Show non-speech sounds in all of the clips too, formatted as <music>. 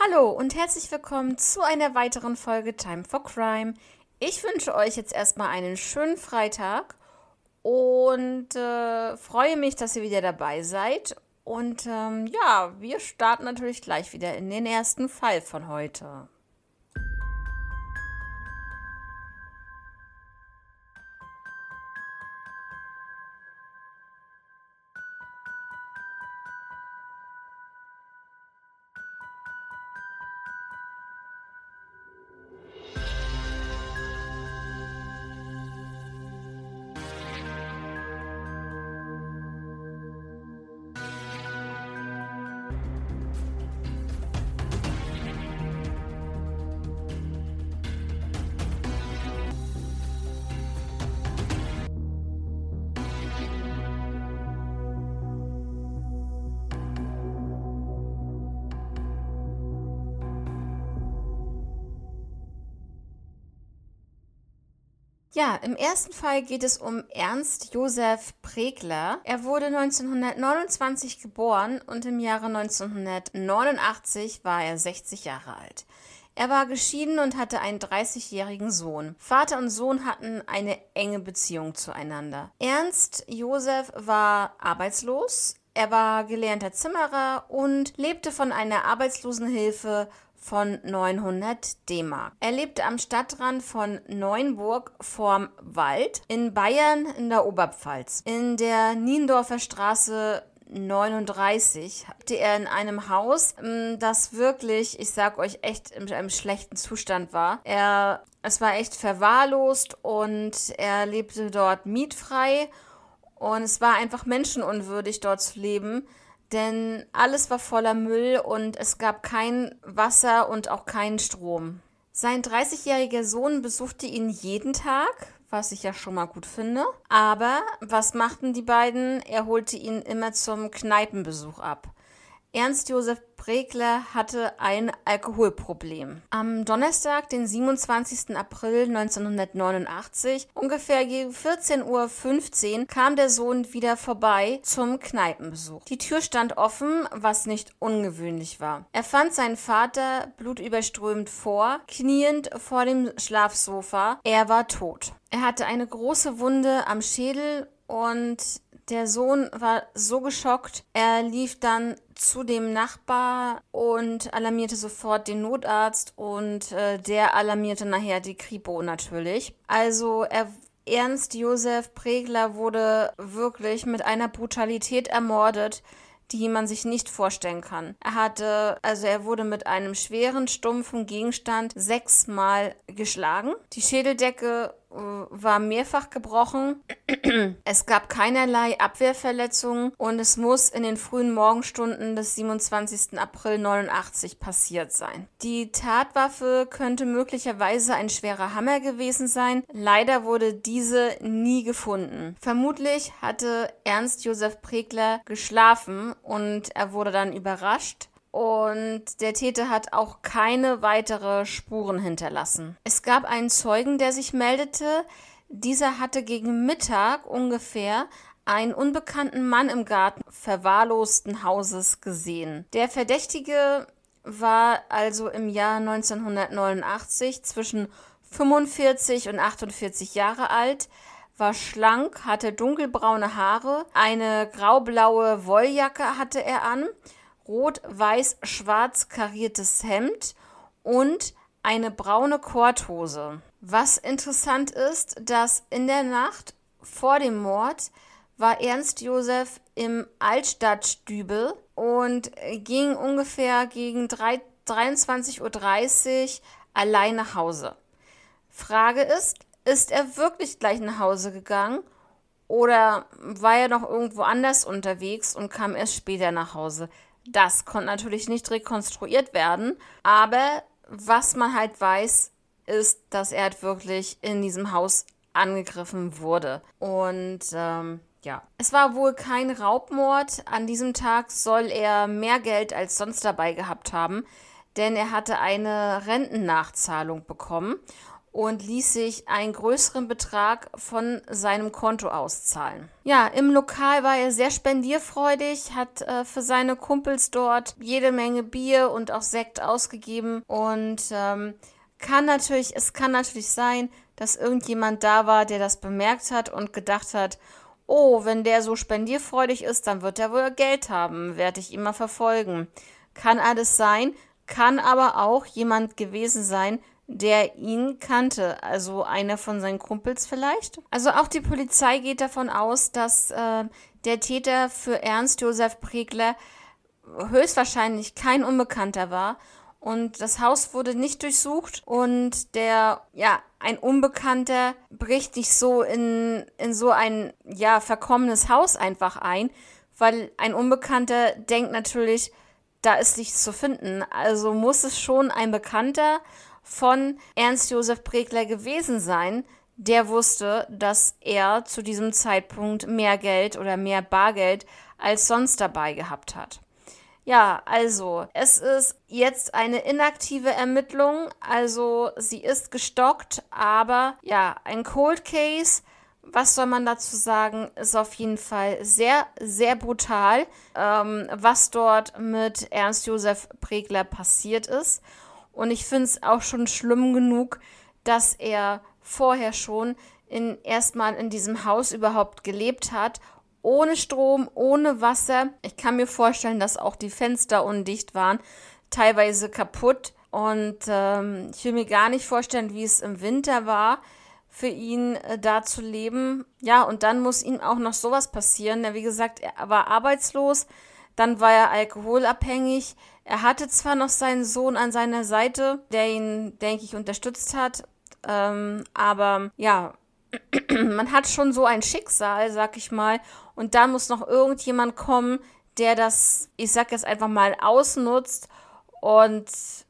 Hallo und herzlich willkommen zu einer weiteren Folge Time for Crime. Ich wünsche euch jetzt erstmal einen schönen Freitag und äh, freue mich, dass ihr wieder dabei seid. Und ähm, ja, wir starten natürlich gleich wieder in den ersten Fall von heute. Ja, im ersten Fall geht es um Ernst Josef Pregler. Er wurde 1929 geboren und im Jahre 1989 war er 60 Jahre alt. Er war geschieden und hatte einen 30-jährigen Sohn. Vater und Sohn hatten eine enge Beziehung zueinander. Ernst Josef war arbeitslos. Er war gelernter Zimmerer und lebte von einer Arbeitslosenhilfe von 900 D-Mark. Er lebte am Stadtrand von Neuenburg vorm Wald in Bayern in der Oberpfalz. In der Niendorfer Straße 39 hatte er in einem Haus, ähm, das wirklich, ich sag euch, echt in einem schlechten Zustand war. Er, es war echt verwahrlost und er lebte dort mietfrei und es war einfach menschenunwürdig dort zu leben denn alles war voller Müll und es gab kein Wasser und auch keinen Strom. Sein 30-jähriger Sohn besuchte ihn jeden Tag, was ich ja schon mal gut finde. Aber was machten die beiden? Er holte ihn immer zum Kneipenbesuch ab. Ernst Josef Pregler hatte ein Alkoholproblem. Am Donnerstag, den 27. April 1989, ungefähr gegen 14.15 Uhr, kam der Sohn wieder vorbei zum Kneipenbesuch. Die Tür stand offen, was nicht ungewöhnlich war. Er fand seinen Vater blutüberströmt vor, kniend vor dem Schlafsofa. Er war tot. Er hatte eine große Wunde am Schädel und der Sohn war so geschockt, er lief dann zu dem Nachbar und alarmierte sofort den Notarzt und äh, der alarmierte nachher die Kripo natürlich. Also er Ernst Josef Pregler wurde wirklich mit einer Brutalität ermordet, die man sich nicht vorstellen kann. Er hatte, also er wurde mit einem schweren, stumpfen Gegenstand sechsmal geschlagen. Die Schädeldecke war mehrfach gebrochen. <clears throat> es gab keinerlei Abwehrverletzungen und es muss in den frühen Morgenstunden des 27. April 89 passiert sein. Die Tatwaffe könnte möglicherweise ein schwerer Hammer gewesen sein. Leider wurde diese nie gefunden. Vermutlich hatte Ernst Josef Pregler geschlafen und er wurde dann überrascht und der Täter hat auch keine weitere Spuren hinterlassen. Es gab einen Zeugen, der sich meldete. Dieser hatte gegen Mittag ungefähr einen unbekannten Mann im Garten verwahrlosten Hauses gesehen. Der Verdächtige war also im Jahr 1989 zwischen 45 und 48 Jahre alt, war schlank, hatte dunkelbraune Haare, eine graublaue Wolljacke hatte er an rot-weiß-schwarz kariertes Hemd und eine braune Korthose. Was interessant ist, dass in der Nacht vor dem Mord war Ernst Josef im Altstadtstübel und ging ungefähr gegen 23.30 Uhr allein nach Hause. Frage ist, ist er wirklich gleich nach Hause gegangen oder war er noch irgendwo anders unterwegs und kam erst später nach Hause? Das konnte natürlich nicht rekonstruiert werden, aber was man halt weiß, ist, dass er halt wirklich in diesem Haus angegriffen wurde. Und ähm, ja, es war wohl kein Raubmord. An diesem Tag soll er mehr Geld als sonst dabei gehabt haben, denn er hatte eine Rentennachzahlung bekommen. Und ließ sich einen größeren Betrag von seinem Konto auszahlen. Ja, im Lokal war er sehr spendierfreudig, hat äh, für seine Kumpels dort jede Menge Bier und auch Sekt ausgegeben und ähm, kann natürlich, es kann natürlich sein, dass irgendjemand da war, der das bemerkt hat und gedacht hat, oh, wenn der so spendierfreudig ist, dann wird er wohl Geld haben, werde ich immer verfolgen. Kann alles sein, kann aber auch jemand gewesen sein, der ihn kannte, also einer von seinen Kumpels vielleicht. Also auch die Polizei geht davon aus, dass äh, der Täter für Ernst Josef Pregler höchstwahrscheinlich kein Unbekannter war und das Haus wurde nicht durchsucht und der, ja, ein Unbekannter bricht nicht so in, in so ein, ja, verkommenes Haus einfach ein, weil ein Unbekannter denkt natürlich, da ist nichts zu finden. Also muss es schon ein Bekannter von Ernst Josef Pregler gewesen sein, der wusste, dass er zu diesem Zeitpunkt mehr Geld oder mehr Bargeld als sonst dabei gehabt hat. Ja, also, es ist jetzt eine inaktive Ermittlung, also sie ist gestockt, aber ja, ein Cold Case, was soll man dazu sagen, ist auf jeden Fall sehr, sehr brutal, ähm, was dort mit Ernst Josef Pregler passiert ist. Und ich finde es auch schon schlimm genug, dass er vorher schon in, erstmal in diesem Haus überhaupt gelebt hat, ohne Strom, ohne Wasser. Ich kann mir vorstellen, dass auch die Fenster undicht waren, teilweise kaputt. Und ähm, ich will mir gar nicht vorstellen, wie es im Winter war, für ihn äh, da zu leben. Ja, und dann muss ihm auch noch sowas passieren. Ja, wie gesagt, er war arbeitslos, dann war er alkoholabhängig. Er hatte zwar noch seinen Sohn an seiner Seite, der ihn, denke ich, unterstützt hat. Ähm, aber ja, <clears throat> man hat schon so ein Schicksal, sag ich mal. Und da muss noch irgendjemand kommen, der das, ich sag jetzt einfach mal, ausnutzt und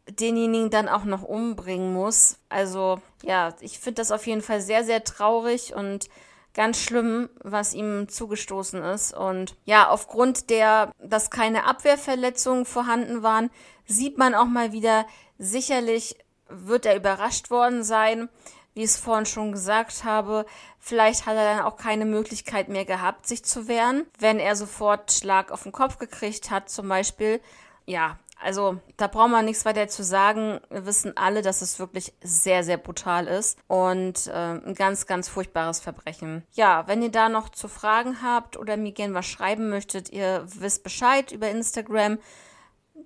denjenigen dann auch noch umbringen muss. Also ja, ich finde das auf jeden Fall sehr, sehr traurig und ganz schlimm, was ihm zugestoßen ist. Und ja, aufgrund der, dass keine Abwehrverletzungen vorhanden waren, sieht man auch mal wieder, sicherlich wird er überrascht worden sein, wie ich es vorhin schon gesagt habe. Vielleicht hat er dann auch keine Möglichkeit mehr gehabt, sich zu wehren, wenn er sofort Schlag auf den Kopf gekriegt hat, zum Beispiel. Ja, also da braucht man nichts weiter zu sagen. Wir wissen alle, dass es wirklich sehr, sehr brutal ist und äh, ein ganz, ganz furchtbares Verbrechen. Ja, wenn ihr da noch zu Fragen habt oder mir gerne was schreiben möchtet, ihr wisst Bescheid über Instagram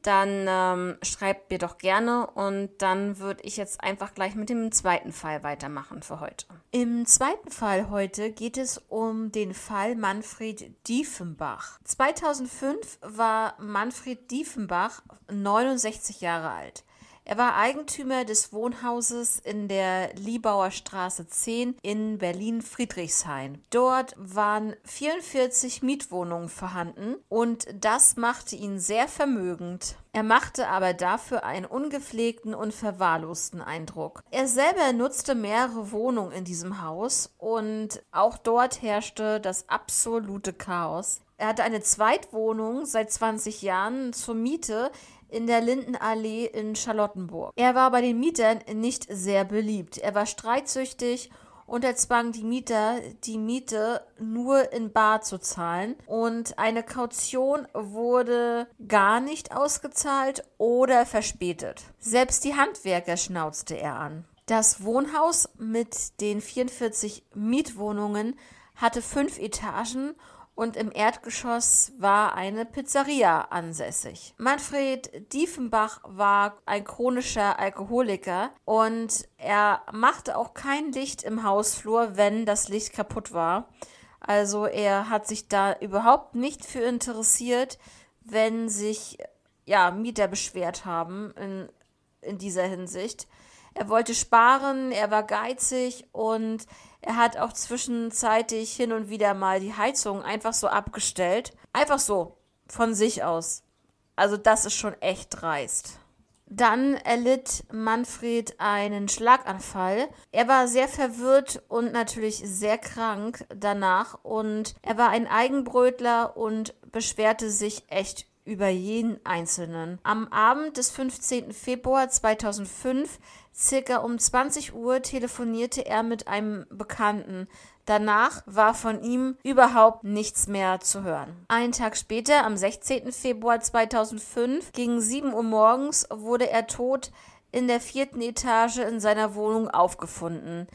dann ähm, schreibt mir doch gerne und dann würde ich jetzt einfach gleich mit dem zweiten Fall weitermachen für heute. Im zweiten Fall heute geht es um den Fall Manfred Diefenbach. 2005 war Manfred Diefenbach 69 Jahre alt. Er war Eigentümer des Wohnhauses in der Liebauer Straße 10 in Berlin-Friedrichshain. Dort waren 44 Mietwohnungen vorhanden und das machte ihn sehr vermögend. Er machte aber dafür einen ungepflegten und verwahrlosten Eindruck. Er selber nutzte mehrere Wohnungen in diesem Haus und auch dort herrschte das absolute Chaos. Er hatte eine Zweitwohnung seit 20 Jahren zur Miete in der Lindenallee in Charlottenburg. Er war bei den Mietern nicht sehr beliebt. Er war streitsüchtig und er zwang die Mieter, die Miete nur in Bar zu zahlen. Und eine Kaution wurde gar nicht ausgezahlt oder verspätet. Selbst die Handwerker schnauzte er an. Das Wohnhaus mit den 44 Mietwohnungen hatte fünf Etagen und im Erdgeschoss war eine Pizzeria ansässig. Manfred Diefenbach war ein chronischer Alkoholiker und er machte auch kein Licht im Hausflur, wenn das Licht kaputt war. Also er hat sich da überhaupt nicht für interessiert, wenn sich ja Mieter beschwert haben in, in dieser Hinsicht. Er wollte sparen, er war geizig und er hat auch zwischenzeitlich hin und wieder mal die Heizung einfach so abgestellt. Einfach so, von sich aus. Also das ist schon echt dreist. Dann erlitt Manfred einen Schlaganfall. Er war sehr verwirrt und natürlich sehr krank danach und er war ein Eigenbrötler und beschwerte sich echt über jeden Einzelnen. Am Abend des 15. Februar 2005, circa um 20 Uhr, telefonierte er mit einem Bekannten. Danach war von ihm überhaupt nichts mehr zu hören. Einen Tag später, am 16. Februar 2005, gegen 7 Uhr morgens, wurde er tot in der vierten Etage in seiner Wohnung aufgefunden.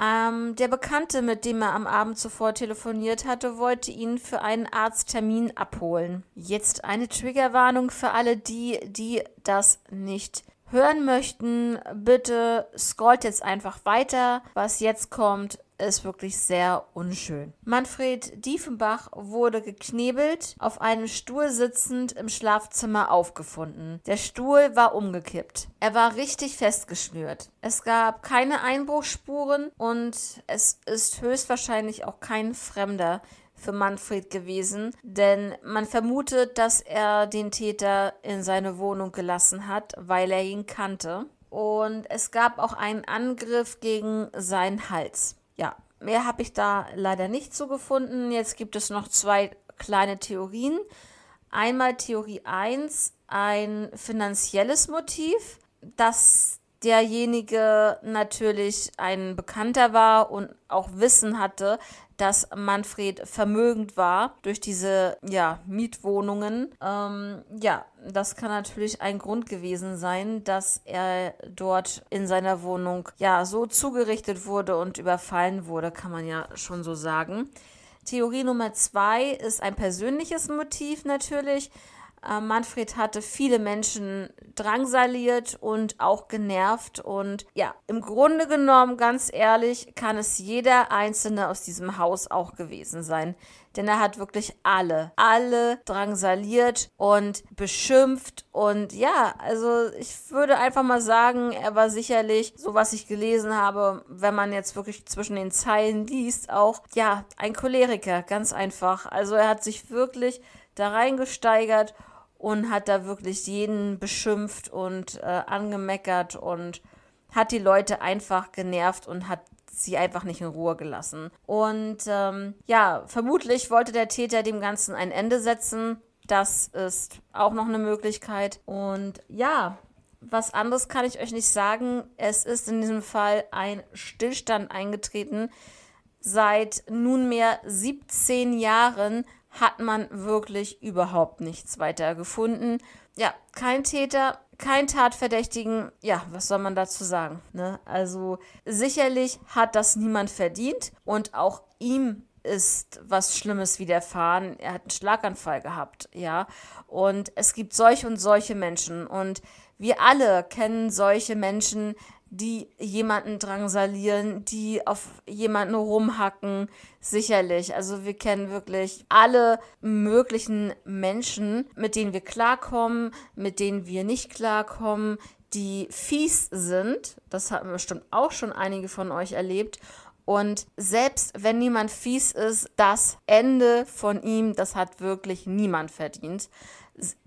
Ähm, der Bekannte, mit dem er am Abend zuvor telefoniert hatte, wollte ihn für einen Arzttermin abholen. Jetzt eine Triggerwarnung für alle die, die das nicht hören möchten. Bitte scrollt jetzt einfach weiter. Was jetzt kommt, ist wirklich sehr unschön. Manfred Diefenbach wurde geknebelt, auf einem Stuhl sitzend im Schlafzimmer aufgefunden. Der Stuhl war umgekippt. Er war richtig festgeschnürt. Es gab keine Einbruchsspuren und es ist höchstwahrscheinlich auch kein Fremder für Manfred gewesen, denn man vermutet, dass er den Täter in seine Wohnung gelassen hat, weil er ihn kannte. Und es gab auch einen Angriff gegen seinen Hals ja, mehr habe ich da leider nicht so gefunden. Jetzt gibt es noch zwei kleine Theorien. Einmal Theorie 1, ein finanzielles Motiv, dass derjenige natürlich ein Bekannter war und auch Wissen hatte, dass Manfred vermögend war durch diese ja, Mietwohnungen. Ähm, ja, das kann natürlich ein Grund gewesen sein, dass er dort in seiner Wohnung ja so zugerichtet wurde und überfallen wurde, kann man ja schon so sagen. Theorie Nummer zwei ist ein persönliches Motiv natürlich. Äh, Manfred hatte viele Menschen drangsaliert und auch genervt. Und ja, im Grunde genommen, ganz ehrlich, kann es jeder Einzelne aus diesem Haus auch gewesen sein. Denn er hat wirklich alle, alle drangsaliert und beschimpft. Und ja, also ich würde einfach mal sagen, er war sicherlich, so was ich gelesen habe, wenn man jetzt wirklich zwischen den Zeilen liest, auch, ja, ein Choleriker, ganz einfach. Also er hat sich wirklich da reingesteigert und hat da wirklich jeden beschimpft und äh, angemeckert und hat die Leute einfach genervt und hat sie einfach nicht in Ruhe gelassen. Und ähm, ja, vermutlich wollte der Täter dem Ganzen ein Ende setzen. Das ist auch noch eine Möglichkeit. Und ja, was anderes kann ich euch nicht sagen. Es ist in diesem Fall ein Stillstand eingetreten. Seit nunmehr 17 Jahren hat man wirklich überhaupt nichts weiter gefunden. Ja, kein Täter, kein Tatverdächtigen. Ja, was soll man dazu sagen? Ne? Also sicherlich hat das niemand verdient und auch ihm ist was Schlimmes widerfahren. Er hat einen Schlaganfall gehabt, ja. Und es gibt solche und solche Menschen. Und wir alle kennen solche Menschen, die jemanden drangsalieren, die auf jemanden rumhacken. Sicherlich. Also wir kennen wirklich alle möglichen Menschen, mit denen wir klarkommen, mit denen wir nicht klarkommen, die fies sind. Das haben bestimmt auch schon einige von euch erlebt. Und selbst wenn niemand fies ist, das Ende von ihm, das hat wirklich niemand verdient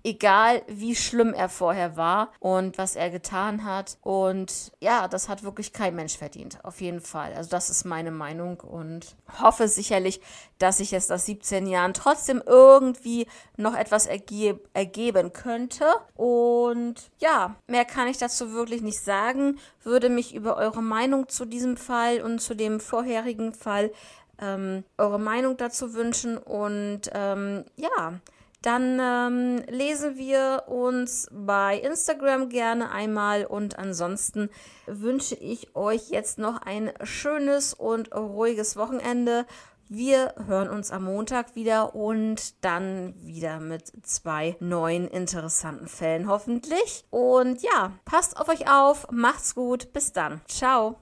egal wie schlimm er vorher war und was er getan hat. Und ja, das hat wirklich kein Mensch verdient, auf jeden Fall. Also das ist meine Meinung und hoffe sicherlich, dass sich jetzt nach 17 Jahren trotzdem irgendwie noch etwas erge ergeben könnte. Und ja, mehr kann ich dazu wirklich nicht sagen. Würde mich über eure Meinung zu diesem Fall und zu dem vorherigen Fall ähm, eure Meinung dazu wünschen. Und ähm, ja, dann ähm, lesen wir uns bei Instagram gerne einmal und ansonsten wünsche ich euch jetzt noch ein schönes und ruhiges Wochenende. Wir hören uns am Montag wieder und dann wieder mit zwei neuen interessanten Fällen hoffentlich. Und ja, passt auf euch auf, macht's gut, bis dann. Ciao.